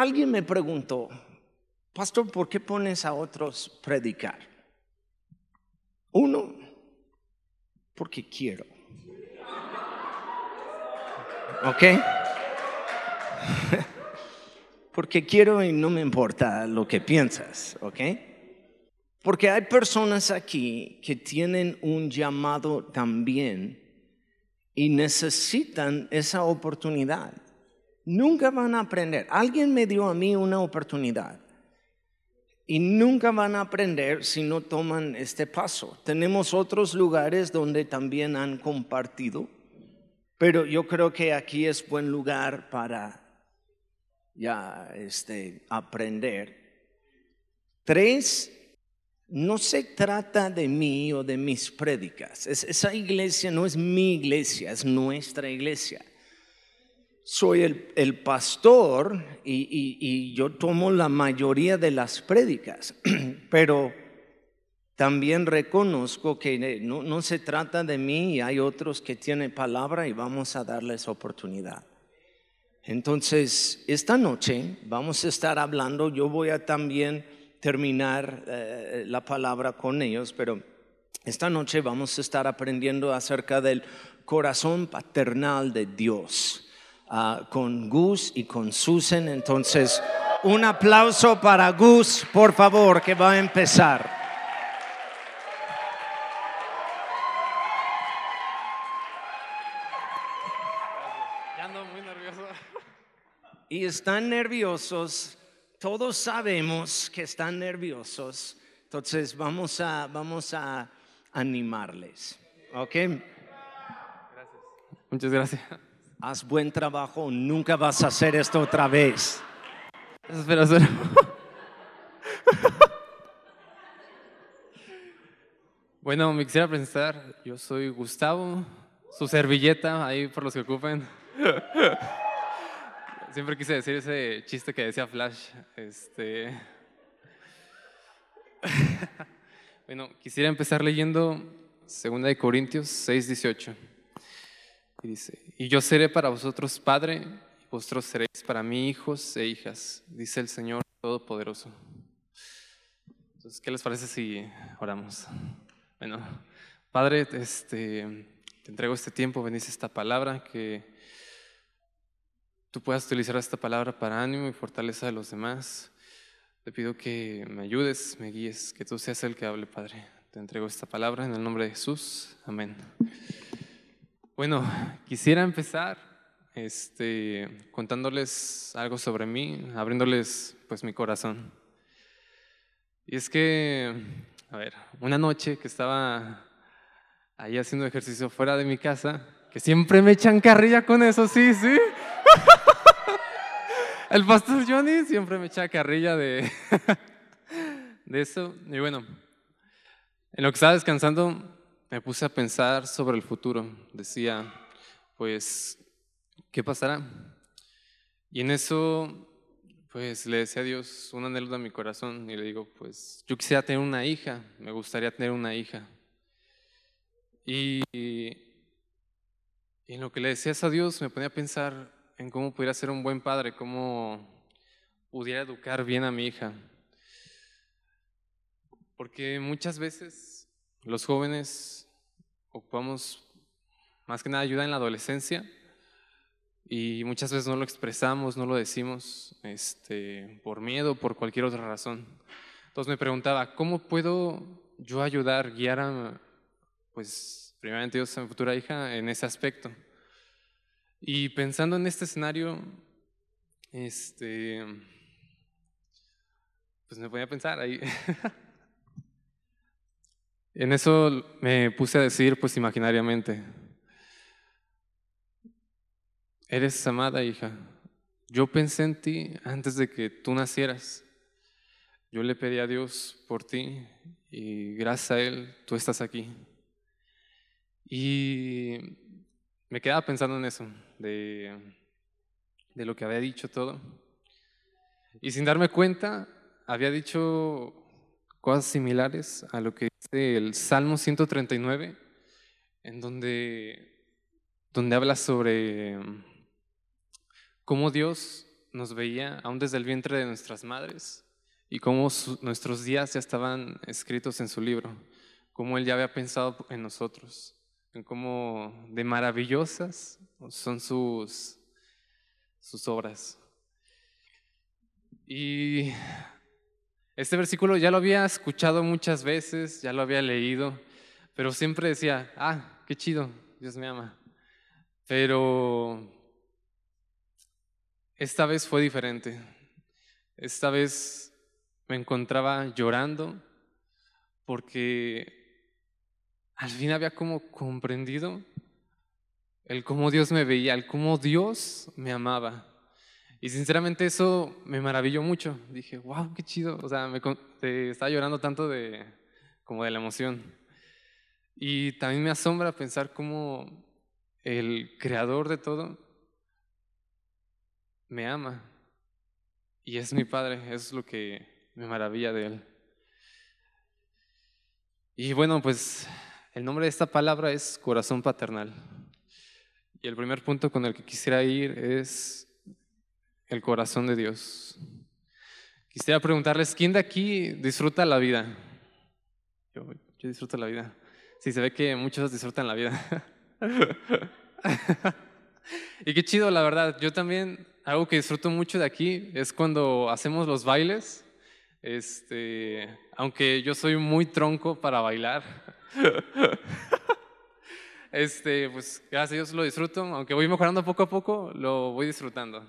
alguien me preguntó, pastor, ¿por qué pones a otros predicar? Uno, porque quiero. ¿Ok? porque quiero y no me importa lo que piensas, ¿ok? Porque hay personas aquí que tienen un llamado también y necesitan esa oportunidad. Nunca van a aprender. Alguien me dio a mí una oportunidad y nunca van a aprender si no toman este paso. Tenemos otros lugares donde también han compartido, pero yo creo que aquí es buen lugar para ya este, aprender. Tres, no se trata de mí o de mis prédicas. esa iglesia no es mi iglesia, es nuestra iglesia. Soy el, pastor y, yo tomo la mayoría de las prédicas, pero también reconozco que no, no se trata de mí y hay otros que tienen palabra y vamos a darles oportunidad. Entonces, esta noche vamos a estar hablando, yo voy a también terminar eh, la palabra con ellos, pero esta noche vamos a estar aprendiendo acerca del corazón paternal de Dios ah, con Gus y con Susan. Entonces, un aplauso para Gus, por favor, que va a empezar. y están nerviosos, todos sabemos que están nerviosos, entonces vamos a, vamos a animarles. ¿Ok? Gracias. Muchas gracias. Haz buen trabajo, nunca vas a hacer esto otra vez. Espera, espera. Bueno, me quisiera presentar. Yo soy Gustavo, su servilleta, ahí por los que ocupen. Siempre quise decir ese chiste que decía Flash. Este... bueno, quisiera empezar leyendo 2 Corintios 6, 18. Y dice, y yo seré para vosotros padre, y vosotros seréis para mí hijos e hijas, dice el Señor Todopoderoso. Entonces, ¿qué les parece si oramos? Bueno, Padre, este, te entrego este tiempo, bendice esta palabra que tú puedas utilizar esta palabra para ánimo y fortaleza de los demás. Te pido que me ayudes, me guíes, que tú seas el que hable, Padre. Te entrego esta palabra en el nombre de Jesús. Amén. Bueno, quisiera empezar este, contándoles algo sobre mí, abriéndoles pues mi corazón. Y es que, a ver, una noche que estaba ahí haciendo ejercicio fuera de mi casa, que siempre me echan carrilla con eso, sí, sí. El pastor Johnny siempre me echa carrilla de, de eso. Y bueno, en lo que estaba descansando me puse a pensar sobre el futuro. Decía, pues, ¿qué pasará? Y en eso, pues le decía a Dios un anhelo de mi corazón y le digo, pues, yo quisiera tener una hija, me gustaría tener una hija. Y, y en lo que le decías a Dios me ponía a pensar, en cómo pudiera ser un buen padre, cómo pudiera educar bien a mi hija. Porque muchas veces los jóvenes ocupamos más que nada ayuda en la adolescencia y muchas veces no lo expresamos, no lo decimos este, por miedo, por cualquier otra razón. Entonces me preguntaba, ¿cómo puedo yo ayudar, guiar a, pues, primeramente Dios a mi futura hija en ese aspecto? Y pensando en este escenario, este, pues me voy a pensar ahí. en eso me puse a decir, pues imaginariamente, eres amada hija. Yo pensé en ti antes de que tú nacieras. Yo le pedí a Dios por ti y gracias a Él tú estás aquí. Y me quedaba pensando en eso, de, de lo que había dicho todo. Y sin darme cuenta, había dicho cosas similares a lo que dice el Salmo 139, en donde, donde habla sobre cómo Dios nos veía aún desde el vientre de nuestras madres y cómo nuestros días ya estaban escritos en su libro, cómo Él ya había pensado en nosotros, en cómo de maravillosas son sus, sus obras. Y este versículo ya lo había escuchado muchas veces, ya lo había leído, pero siempre decía, ah, qué chido, Dios me ama. Pero esta vez fue diferente. Esta vez me encontraba llorando porque al fin había como comprendido el cómo Dios me veía, el cómo Dios me amaba. Y sinceramente eso me maravilló mucho. Dije, wow, qué chido. O sea, me, estaba llorando tanto de, como de la emoción. Y también me asombra pensar cómo el creador de todo me ama. Y es mi padre, es lo que me maravilla de él. Y bueno, pues el nombre de esta palabra es corazón paternal. Y el primer punto con el que quisiera ir es el corazón de Dios. Quisiera preguntarles, ¿quién de aquí disfruta la vida? Yo, yo disfruto la vida. Sí, se ve que muchos disfrutan la vida. y qué chido, la verdad. Yo también, algo que disfruto mucho de aquí es cuando hacemos los bailes. Este, aunque yo soy muy tronco para bailar. Este, pues gracias a Dios lo disfruto, aunque voy mejorando poco a poco, lo voy disfrutando.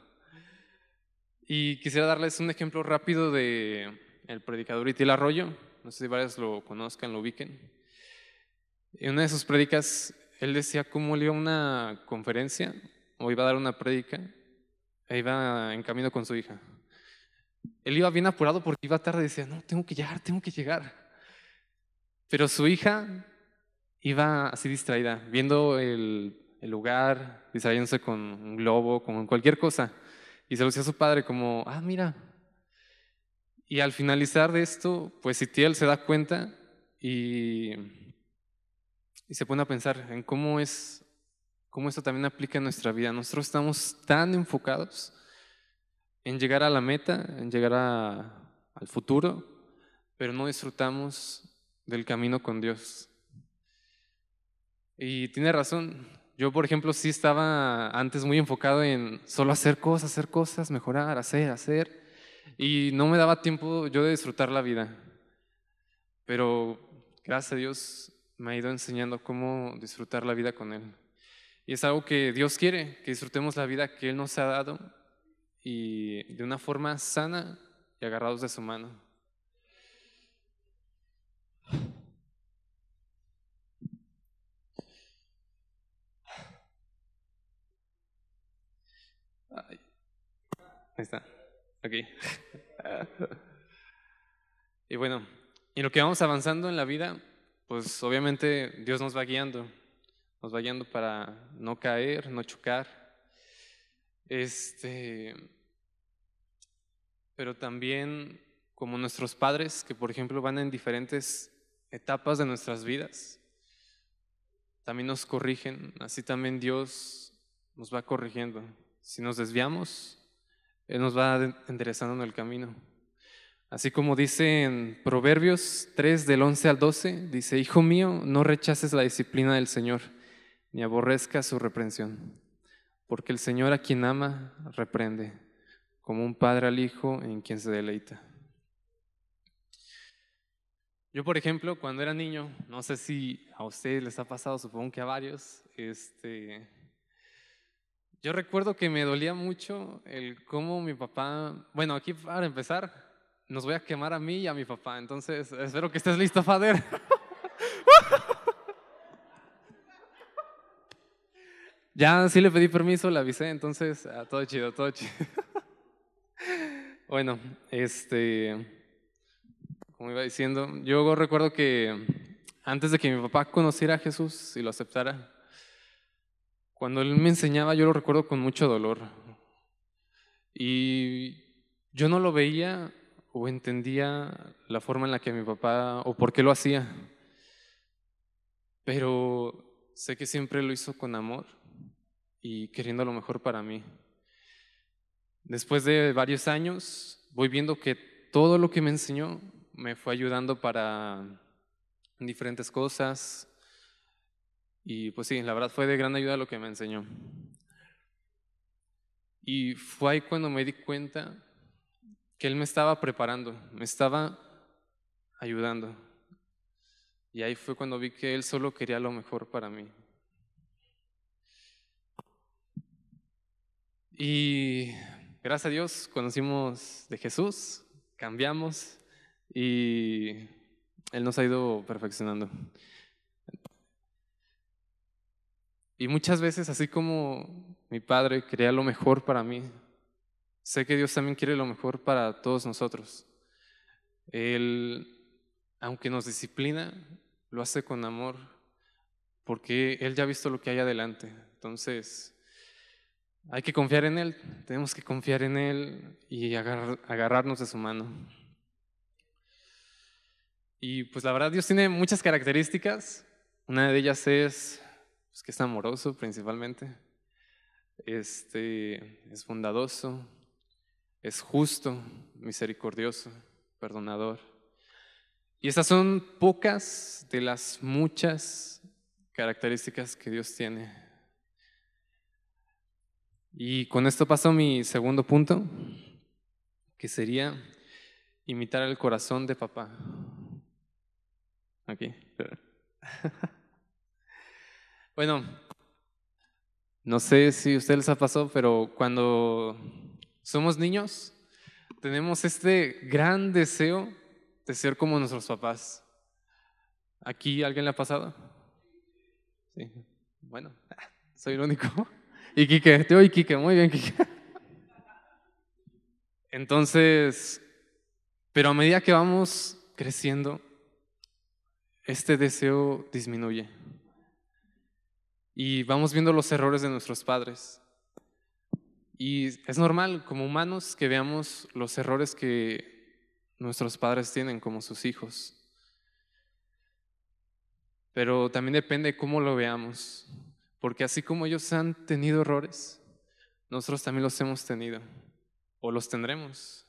Y quisiera darles un ejemplo rápido de el predicador Itil Arroyo, no sé si varios lo conozcan, lo ubiquen. En una de sus predicas, él decía cómo él iba a una conferencia o iba a dar una predica e iba en camino con su hija. Él iba bien apurado porque iba tarde y decía, no, tengo que llegar, tengo que llegar. Pero su hija iba así distraída, viendo el, el lugar, distrayéndose con un globo, con cualquier cosa. Y se lo decía a su padre como, ah, mira. Y al finalizar de esto, pues Itiel se da cuenta y, y se pone a pensar en cómo es, cómo esto también aplica en nuestra vida. Nosotros estamos tan enfocados en llegar a la meta, en llegar al futuro, pero no disfrutamos del camino con Dios. Y tiene razón, yo, por ejemplo, sí estaba antes muy enfocado en solo hacer cosas, hacer cosas, mejorar, hacer, hacer. Y no me daba tiempo yo de disfrutar la vida. Pero gracias a Dios me ha ido enseñando cómo disfrutar la vida con Él. Y es algo que Dios quiere, que disfrutemos la vida que Él nos ha dado y de una forma sana y agarrados de su mano. Ahí está. Aquí. y bueno, y lo que vamos avanzando en la vida, pues obviamente Dios nos va guiando. Nos va guiando para no caer, no chocar. Este. Pero también como nuestros padres, que por ejemplo van en diferentes etapas de nuestras vidas, también nos corrigen, así también Dios nos va corrigiendo. Si nos desviamos, él nos va enderezando en el camino. Así como dice en Proverbios 3 del 11 al 12, dice, Hijo mío, no rechaces la disciplina del Señor, ni aborrezca su reprensión, porque el Señor a quien ama reprende, como un padre al hijo en quien se deleita. Yo, por ejemplo, cuando era niño, no sé si a ustedes les ha pasado, supongo que a varios, este, yo recuerdo que me dolía mucho el cómo mi papá, bueno, aquí para empezar, nos voy a quemar a mí y a mi papá, entonces espero que estés listo, Fader. ya sí le pedí permiso, le avisé, entonces ah, todo chido, todo chido. bueno, este, como iba diciendo, yo recuerdo que antes de que mi papá conociera a Jesús y lo aceptara, cuando él me enseñaba yo lo recuerdo con mucho dolor. Y yo no lo veía o entendía la forma en la que mi papá o por qué lo hacía. Pero sé que siempre lo hizo con amor y queriendo lo mejor para mí. Después de varios años, voy viendo que todo lo que me enseñó me fue ayudando para diferentes cosas. Y pues sí, la verdad fue de gran ayuda lo que me enseñó. Y fue ahí cuando me di cuenta que Él me estaba preparando, me estaba ayudando. Y ahí fue cuando vi que Él solo quería lo mejor para mí. Y gracias a Dios conocimos de Jesús, cambiamos y Él nos ha ido perfeccionando. Y muchas veces, así como mi Padre quería lo mejor para mí, sé que Dios también quiere lo mejor para todos nosotros. Él, aunque nos disciplina, lo hace con amor, porque Él ya ha visto lo que hay adelante. Entonces, hay que confiar en Él, tenemos que confiar en Él y agarrarnos de su mano. Y pues la verdad Dios tiene muchas características. Una de ellas es pues, que es amoroso principalmente, este, es bondadoso, es justo, misericordioso, perdonador. Y esas son pocas de las muchas características que Dios tiene. Y con esto paso a mi segundo punto, que sería imitar el corazón de papá. Aquí. Bueno, no sé si a ustedes les ha pasado, pero cuando somos niños, tenemos este gran deseo de ser como nuestros papás. ¿Aquí alguien le ha pasado? Sí. Bueno, soy el único. Y Quique, te oí Quique, muy bien Quique. Entonces, pero a medida que vamos creciendo, este deseo disminuye. Y vamos viendo los errores de nuestros padres. Y es normal como humanos que veamos los errores que nuestros padres tienen como sus hijos. Pero también depende cómo lo veamos. Porque así como ellos han tenido errores, nosotros también los hemos tenido. O los tendremos.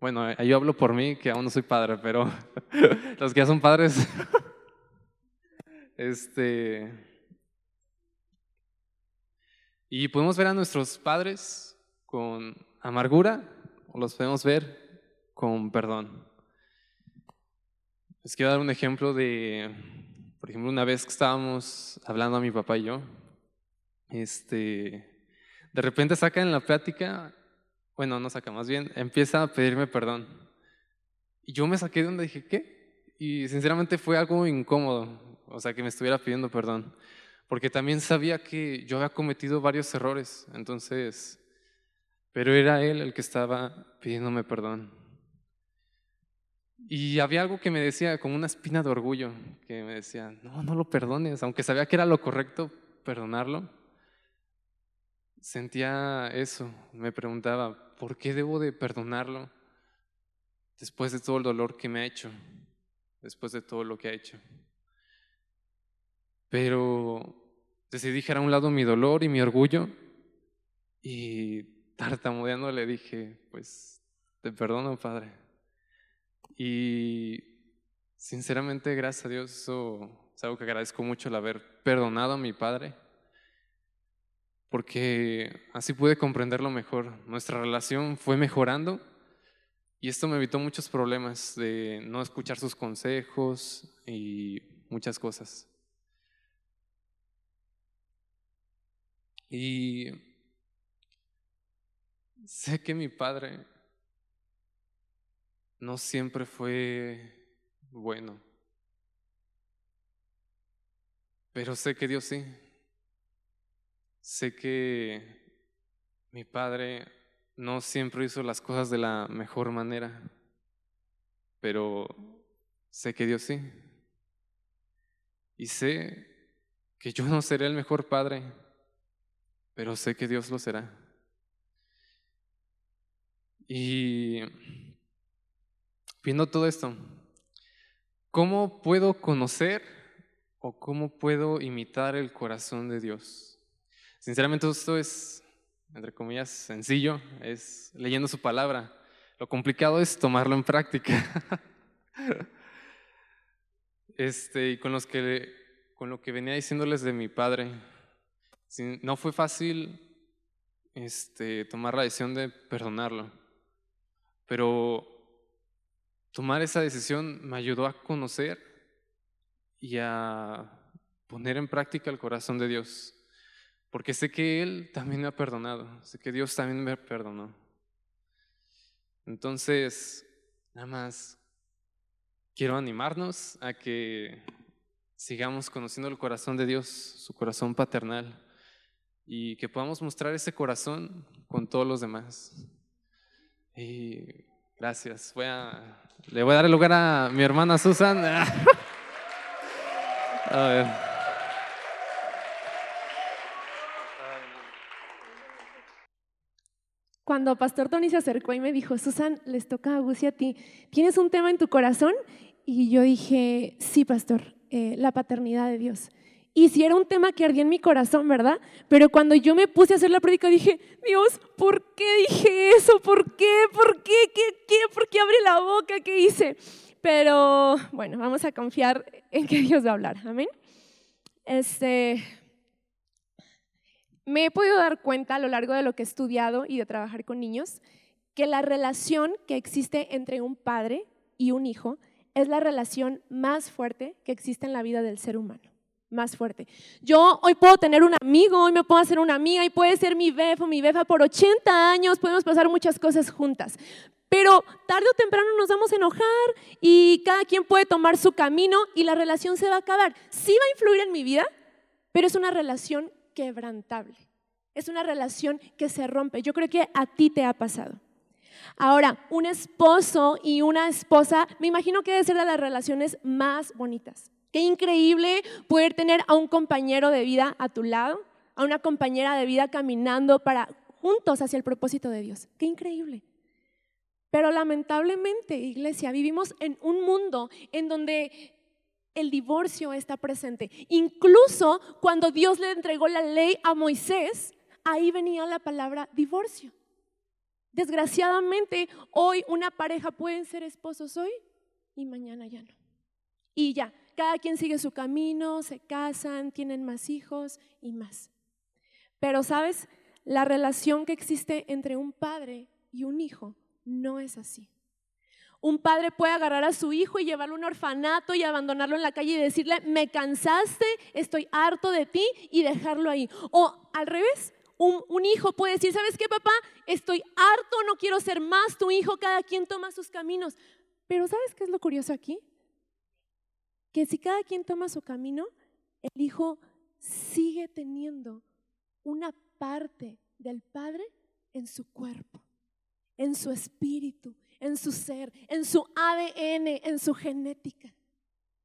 Bueno, yo hablo por mí, que aún no soy padre, pero los que ya son padres Este, y podemos ver a nuestros padres con amargura o los podemos ver con perdón. Les quiero dar un ejemplo de, por ejemplo, una vez que estábamos hablando a mi papá y yo, este, de repente saca en la plática, bueno, no saca más bien, empieza a pedirme perdón. Y yo me saqué de donde dije, ¿qué? Y sinceramente fue algo incómodo o sea, que me estuviera pidiendo perdón, porque también sabía que yo había cometido varios errores, entonces, pero era él el que estaba pidiéndome perdón. Y había algo que me decía, como una espina de orgullo, que me decía, no, no lo perdones, aunque sabía que era lo correcto perdonarlo. Sentía eso, me preguntaba, ¿por qué debo de perdonarlo después de todo el dolor que me ha hecho, después de todo lo que ha hecho? Pero decidí dejar a un lado mi dolor y mi orgullo y tartamudeando le dije, pues te perdono, Padre. Y sinceramente, gracias a Dios, eso es algo que agradezco mucho el haber perdonado a mi Padre, porque así pude comprenderlo mejor. Nuestra relación fue mejorando y esto me evitó muchos problemas de no escuchar sus consejos y muchas cosas. Y sé que mi padre no siempre fue bueno, pero sé que Dios sí. Sé que mi padre no siempre hizo las cosas de la mejor manera, pero sé que Dios sí. Y sé que yo no seré el mejor padre, pero sé que Dios lo será. Y viendo todo esto, ¿cómo puedo conocer o cómo puedo imitar el corazón de Dios? Sinceramente esto es entre comillas, sencillo, es leyendo su palabra. Lo complicado es tomarlo en práctica. Este, y con, con lo que venía diciéndoles de mi padre, no fue fácil este, tomar la decisión de perdonarlo, pero tomar esa decisión me ayudó a conocer y a poner en práctica el corazón de Dios, porque sé que Él también me ha perdonado, sé que Dios también me perdonó. Entonces, nada más quiero animarnos a que sigamos conociendo el corazón de Dios, su corazón paternal, y que podamos mostrar ese corazón con todos los demás. Y gracias. Voy a, le voy a dar el lugar a mi hermana Susan. a ver. Cuando Pastor Tony se acercó y me dijo, Susan, les toca a Gus y a ti, ¿tienes un tema en tu corazón? Y yo dije, sí, pastor, eh, la paternidad de Dios. Y si era un tema que ardía en mi corazón, ¿verdad? Pero cuando yo me puse a hacer la prédica dije, Dios, ¿por qué dije eso? ¿Por qué? ¿Por qué? ¿Qué? ¿Por qué abrí la boca? ¿Qué hice? Pero bueno, vamos a confiar en que Dios va a hablar. Amén. Este, me he podido dar cuenta a lo largo de lo que he estudiado y de trabajar con niños que la relación que existe entre un padre y un hijo es la relación más fuerte que existe en la vida del ser humano. Más fuerte. Yo hoy puedo tener un amigo, hoy me puedo hacer una amiga y puede ser mi bef o mi befa por 80 años, podemos pasar muchas cosas juntas. Pero tarde o temprano nos vamos a enojar y cada quien puede tomar su camino y la relación se va a acabar. Sí va a influir en mi vida, pero es una relación quebrantable. Es una relación que se rompe. Yo creo que a ti te ha pasado. Ahora, un esposo y una esposa, me imagino que debe ser de las relaciones más bonitas. Qué increíble poder tener a un compañero de vida a tu lado, a una compañera de vida caminando para juntos hacia el propósito de Dios. Qué increíble. Pero lamentablemente, iglesia, vivimos en un mundo en donde el divorcio está presente. Incluso cuando Dios le entregó la ley a Moisés, ahí venía la palabra divorcio. Desgraciadamente, hoy una pareja pueden ser esposos hoy y mañana ya no. Y ya, cada quien sigue su camino, se casan, tienen más hijos y más. Pero sabes, la relación que existe entre un padre y un hijo no es así. Un padre puede agarrar a su hijo y llevarlo a un orfanato y abandonarlo en la calle y decirle, me cansaste, estoy harto de ti y dejarlo ahí. O al revés, un, hijo puede decir, ¿sabes qué, papá? Estoy harto, no quiero ser más tu hijo, cada quien toma sus caminos. Pero ¿sabes qué es lo curioso aquí? Que si cada quien toma su camino, el hijo sigue teniendo una parte del Padre en su cuerpo, en su espíritu, en su ser, en su ADN, en su genética.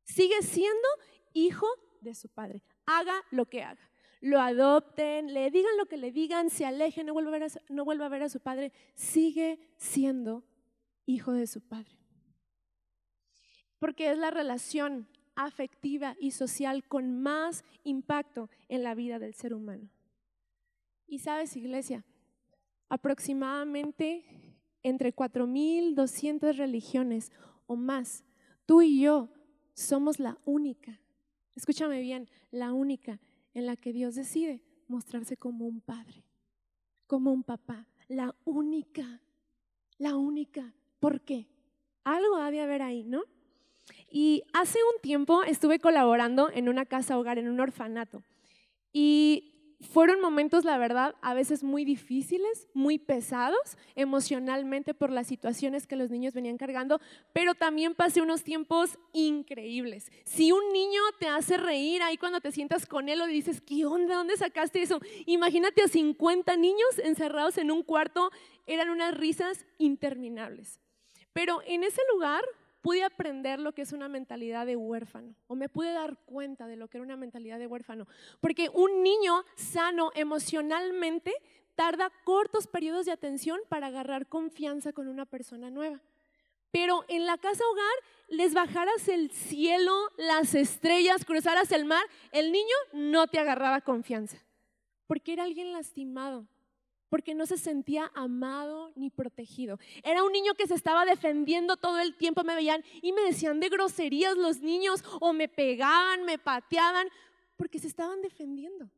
Sigue siendo hijo de su Padre, haga lo que haga lo adopten, le digan lo que le digan, se alejen, no vuelva a ver a, no vuelva a, ver a su padre, sigue siendo hijo de su padre. Porque es la relación afectiva y social con más impacto en la vida del ser humano. Y sabes, iglesia, aproximadamente entre 4.200 religiones o más, tú y yo somos la única, escúchame bien, la única en la que Dios decide mostrarse como un padre, como un papá, la única, la única. ¿Por qué? Algo ha de haber ahí, ¿no? Y hace un tiempo estuve colaborando en una casa hogar, en un orfanato. Y fueron momentos, la verdad, a veces muy difíciles, muy pesados emocionalmente por las situaciones que los niños venían cargando, pero también pasé unos tiempos increíbles. Si un niño te hace reír ahí cuando te sientas con él o dices, ¿qué onda? ¿Dónde sacaste eso? Imagínate a 50 niños encerrados en un cuarto, eran unas risas interminables. Pero en ese lugar pude aprender lo que es una mentalidad de huérfano o me pude dar cuenta de lo que era una mentalidad de huérfano. Porque un niño sano emocionalmente tarda cortos periodos de atención para agarrar confianza con una persona nueva. Pero en la casa hogar les bajaras el cielo, las estrellas, cruzaras el mar, el niño no te agarraba confianza. Porque era alguien lastimado, porque no se sentía amado ni protegido. Era un niño que se estaba defendiendo todo el tiempo, me veían y me decían de groserías los niños o me pegaban, me pateaban, porque se estaban defendiendo.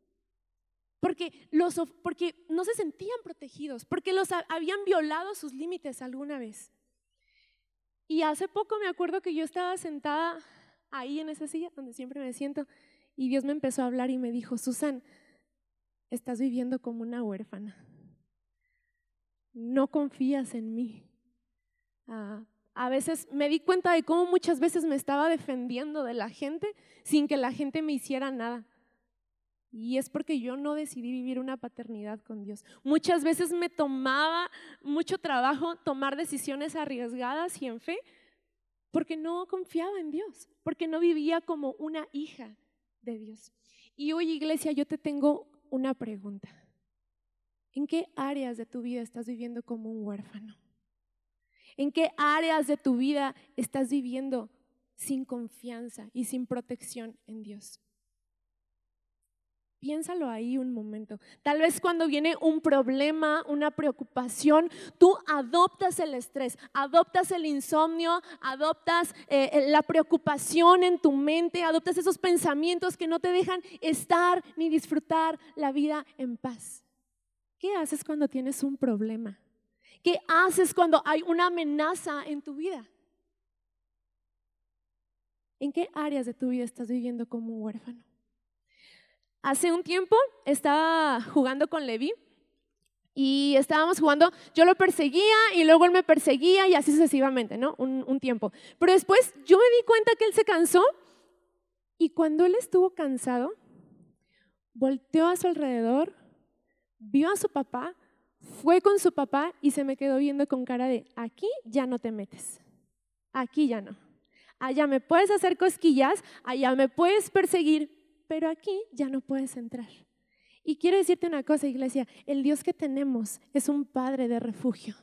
Porque, los, porque no se sentían protegidos, porque los habían violado sus límites alguna vez. Y hace poco me acuerdo que yo estaba sentada ahí en esa silla donde siempre me siento y Dios me empezó a hablar y me dijo, Susan, estás viviendo como una huérfana no confías en mí. Ah, a veces me di cuenta de cómo muchas veces me estaba defendiendo de la gente sin que la gente me hiciera nada. Y es porque yo no decidí vivir una paternidad con Dios. Muchas veces me tomaba mucho trabajo tomar decisiones arriesgadas y en fe porque no confiaba en Dios, porque no vivía como una hija de Dios. Y hoy iglesia, yo te tengo una pregunta. ¿En qué áreas de tu vida estás viviendo como un huérfano? ¿En qué áreas de tu vida estás viviendo sin confianza y sin protección en Dios? Piénsalo ahí un momento. Tal vez cuando viene un problema, una preocupación, tú adoptas el estrés, adoptas el insomnio, adoptas eh, la preocupación en tu mente, adoptas esos pensamientos que no te dejan estar ni disfrutar la vida en paz. ¿Qué haces cuando tienes un problema? ¿Qué haces cuando hay una amenaza en tu vida? ¿En qué áreas de tu vida estás viviendo como un huérfano? Hace un tiempo estaba jugando con Levi y estábamos jugando, yo lo perseguía y luego él me perseguía y así sucesivamente, ¿no? Un, un, tiempo. Pero después yo me di cuenta que él se cansó y cuando él estuvo cansado, volteó a su alrededor, vio a su papá, fue con su papá y se me quedó viendo con cara de, aquí ya no te metes, aquí ya no. Allá me puedes hacer cosquillas, allá me puedes perseguir, pero aquí ya no puedes entrar. Y quiero decirte una cosa, iglesia, el Dios que tenemos es un Padre de refugio.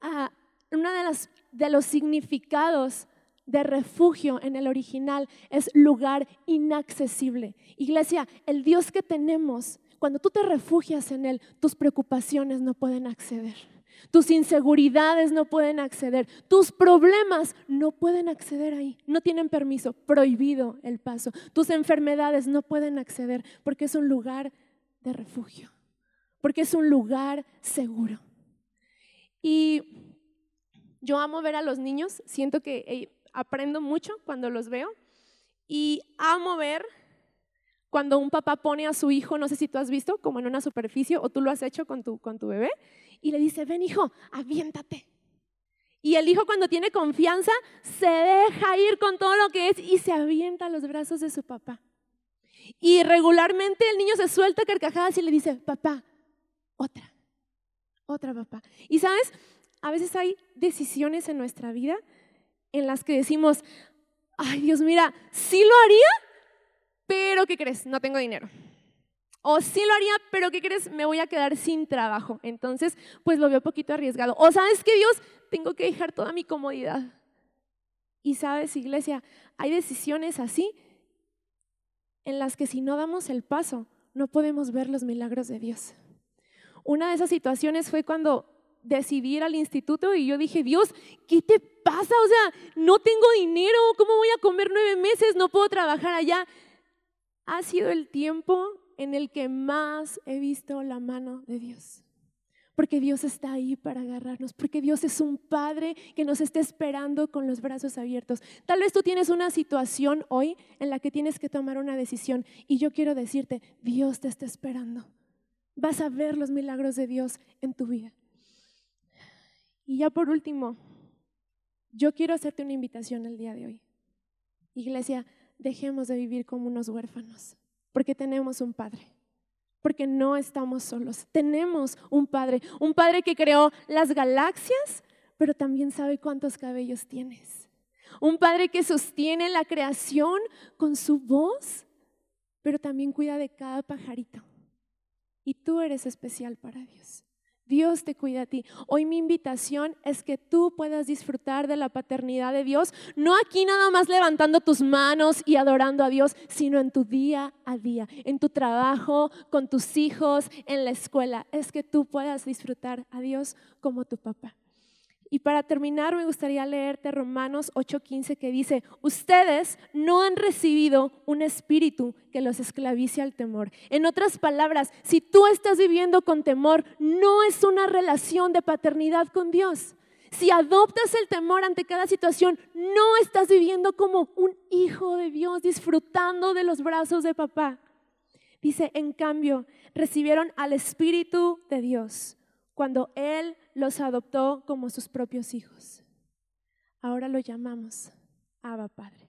Ah, uno de, de los significados de refugio en el original es lugar inaccesible. Iglesia, el Dios que tenemos cuando tú te refugias en Él, tus preocupaciones no pueden acceder. Tus inseguridades no pueden acceder. Tus problemas no pueden acceder ahí. No tienen permiso. Prohibido el paso. Tus enfermedades no pueden acceder porque es un lugar de refugio. Porque es un lugar seguro. Y yo amo ver a los niños. Siento que aprendo mucho cuando los veo. Y amo ver cuando un papá pone a su hijo, no sé si tú has visto, como en una superficie o tú lo has hecho con tu, con tu bebé, y le dice, ven hijo, aviéntate. Y el hijo cuando tiene confianza se deja ir con todo lo que es y se avienta a los brazos de su papá. Y regularmente el niño se suelta carcajadas y le dice, papá, otra, otra papá. Y sabes, a veces hay decisiones en nuestra vida en las que decimos, ay Dios, mira, sí lo haría, pero ¿qué crees? No tengo dinero. O sí lo haría, pero ¿qué crees? Me voy a quedar sin trabajo. Entonces, pues lo veo un poquito arriesgado. O sabes que Dios, tengo que dejar toda mi comodidad. Y sabes, iglesia, hay decisiones así en las que si no damos el paso, no podemos ver los milagros de Dios. Una de esas situaciones fue cuando decidí ir al instituto y yo dije, Dios, ¿qué te pasa? O sea, no tengo dinero, ¿cómo voy a comer nueve meses? No puedo trabajar allá ha sido el tiempo en el que más he visto la mano de Dios. Porque Dios está ahí para agarrarnos, porque Dios es un Padre que nos está esperando con los brazos abiertos. Tal vez tú tienes una situación hoy en la que tienes que tomar una decisión y yo quiero decirte, Dios te está esperando. Vas a ver los milagros de Dios en tu vida. Y ya por último, yo quiero hacerte una invitación el día de hoy. Iglesia, dejemos de vivir como unos huérfanos, porque tenemos un Padre, porque no estamos solos, tenemos un Padre, un Padre que creó las galaxias, pero también sabe cuántos cabellos tienes, un Padre que sostiene la creación con su voz, pero también cuida de cada pajarito. Y tú eres especial para Dios. Dios te cuida a ti. Hoy mi invitación es que tú puedas disfrutar de la paternidad de Dios, no aquí nada más levantando tus manos y adorando a Dios, sino en tu día a día, en tu trabajo, con tus hijos, en la escuela. Es que tú puedas disfrutar a Dios como tu papá. Y para terminar, me gustaría leerte Romanos 8:15 que dice, ustedes no han recibido un espíritu que los esclavice al temor. En otras palabras, si tú estás viviendo con temor, no es una relación de paternidad con Dios. Si adoptas el temor ante cada situación, no estás viviendo como un hijo de Dios, disfrutando de los brazos de papá. Dice, en cambio, recibieron al Espíritu de Dios cuando Él los adoptó como sus propios hijos. Ahora lo llamamos Abba Padre.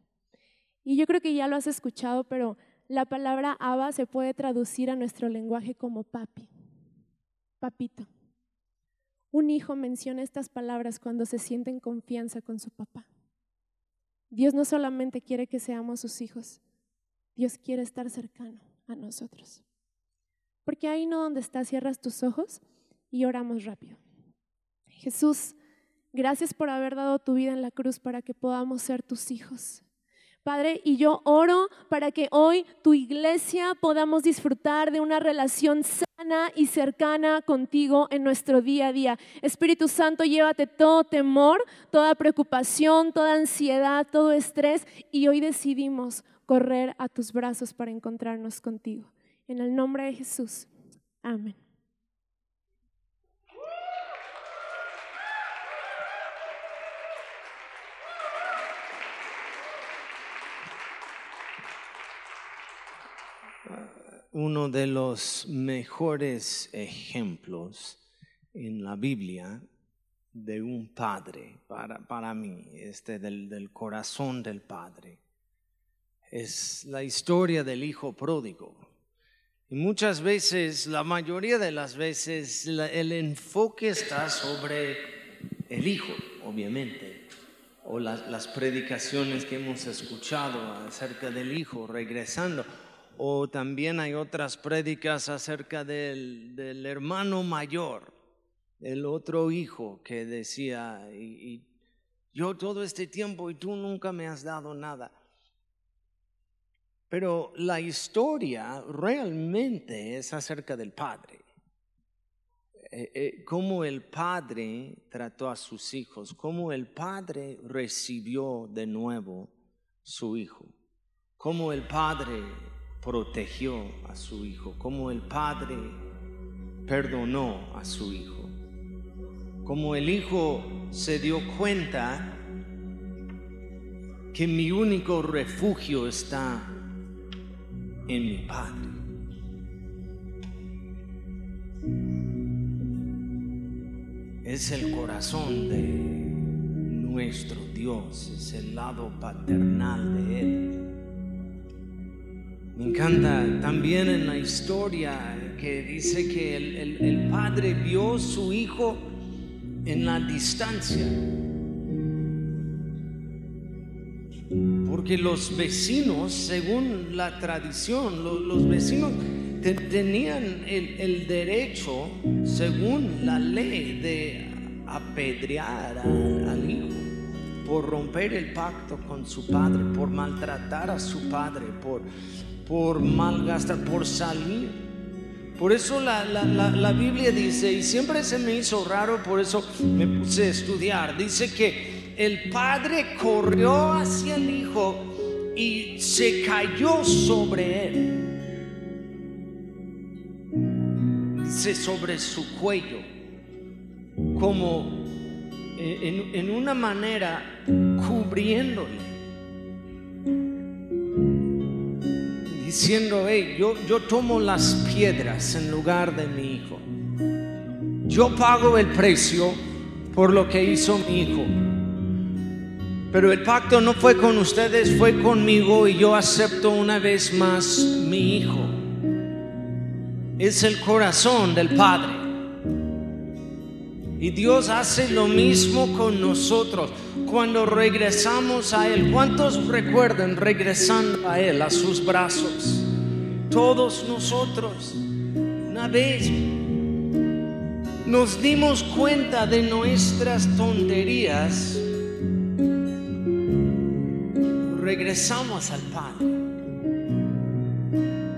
Y yo creo que ya lo has escuchado, pero la palabra Abba se puede traducir a nuestro lenguaje como papi, papito. Un hijo menciona estas palabras cuando se siente en confianza con su papá. Dios no solamente quiere que seamos sus hijos, Dios quiere estar cercano a nosotros. Porque ahí no donde estás, cierras tus ojos y oramos rápido. Jesús, gracias por haber dado tu vida en la cruz para que podamos ser tus hijos. Padre, y yo oro para que hoy tu iglesia podamos disfrutar de una relación sana y cercana contigo en nuestro día a día. Espíritu Santo, llévate todo temor, toda preocupación, toda ansiedad, todo estrés y hoy decidimos correr a tus brazos para encontrarnos contigo. En el nombre de Jesús. Amén. Uno de los mejores ejemplos en la Biblia de un padre, para, para mí, este del, del corazón del padre. Es la historia del hijo pródigo. Y muchas veces, la mayoría de las veces, el enfoque está sobre el hijo, obviamente, o las, las predicaciones que hemos escuchado acerca del hijo regresando o también hay otras prédicas acerca del, hermano mayor, el otro hijo que decía, y, yo todo este tiempo y tú nunca me has dado nada. Pero la historia realmente es acerca del padre. Eh, eh, cómo el padre trató a sus hijos, cómo el padre recibió de nuevo su hijo, cómo el padre protegió a su hijo, como el padre perdonó a su hijo, como el hijo se dio cuenta que mi único refugio está en mi padre. Es el corazón de nuestro Dios, es el lado paternal de Él. Me encanta también en la historia que dice que el, padre vio su hijo en la distancia. Porque los vecinos, según la tradición, los, vecinos tenían el, derecho, según la ley, de apedrear al hijo por romper el pacto con su padre, por maltratar a su padre, por por malgastar, por salir. Por eso la, la, Biblia dice, y siempre se me hizo raro, por eso me puse a estudiar, dice que el padre corrió hacia el hijo y se cayó sobre él. Dice sobre su cuello, como en, en una manera cubriéndole. Diciendo, hey, yo, yo tomo las piedras en lugar de mi hijo. Yo pago el precio por lo que hizo mi hijo. Pero el pacto no fue con ustedes, fue conmigo y yo acepto una vez más mi hijo. Es el corazón del Padre. Y Dios hace lo mismo con nosotros cuando regresamos a Él. ¿Cuántos recuerdan regresando a Él, a sus brazos? Todos nosotros, una vez. nos dimos cuenta de nuestras tonterías, regresamos al Padre.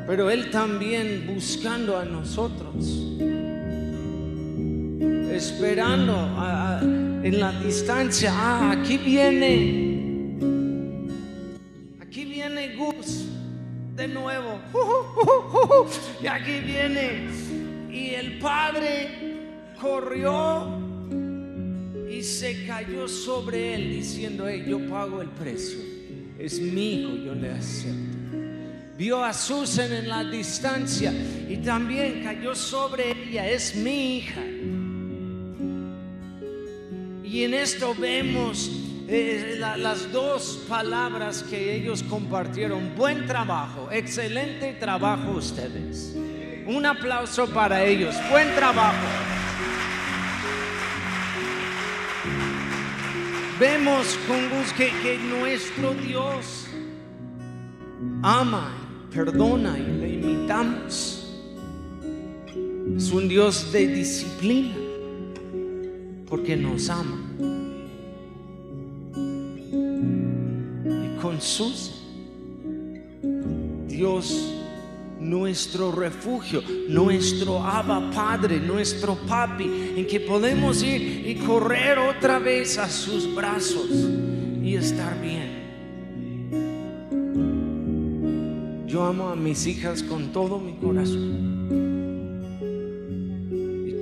Pero Él también buscando a nosotros, esperando a- a- en la distancia, ah, aquí viene, aquí viene Gus de nuevo, y aquí viene, y el Padre corrió y se cayó sobre él diciendo, hey, yo pago el precio, es mi hijo, yo le acepto. Vio a Susan en la distancia y también cayó sobre ella, es mi hija. Y en esto vemos eh, la- las dos palabras que ellos compartieron. Buen trabajo, excelente trabajo ustedes. Un aplauso para ellos, buen trabajo. Vemos con Gus que, que nuestro Dios ama, perdona y le imitamos. Es un Dios de disciplina porque nos ama. Y con sus Dios nuestro refugio, nuestro Abba Padre, nuestro Papi, en que podemos ir y correr otra vez a sus brazos y estar bien. Yo amo a mis hijas con todo mi corazón.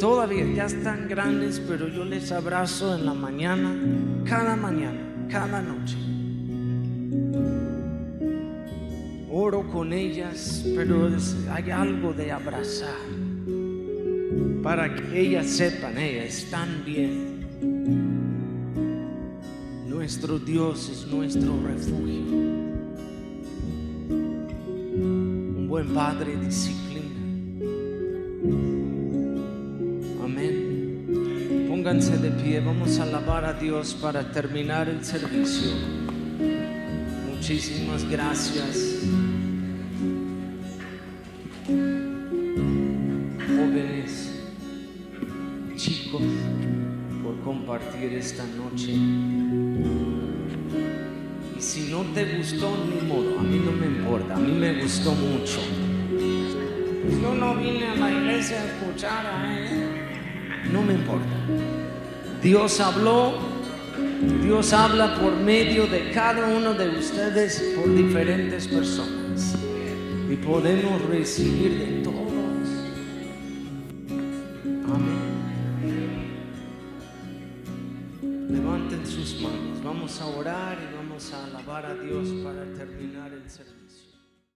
Todavía ya están grandes, pero yo les abrazo en la mañana, cada mañana, cada noche. Oro con ellas, pero hay algo de abrazar para que ellas sepan, ellas están bien. Nuestro Dios es nuestro refugio. Un buen padre disciplina. Pónganse de pie, vamos a alabar a Dios para terminar el servicio. Muchísimas gracias. Jóvenes, chicos, por compartir esta noche. Y si no te gustó, ni modo, a mí no me importa, a mí me gustó mucho. Yo no vine a la iglesia a escuchar a él. No me importa. Dios habló, Dios habla por medio de cada uno de ustedes, por diferentes personas. Y podemos recibir de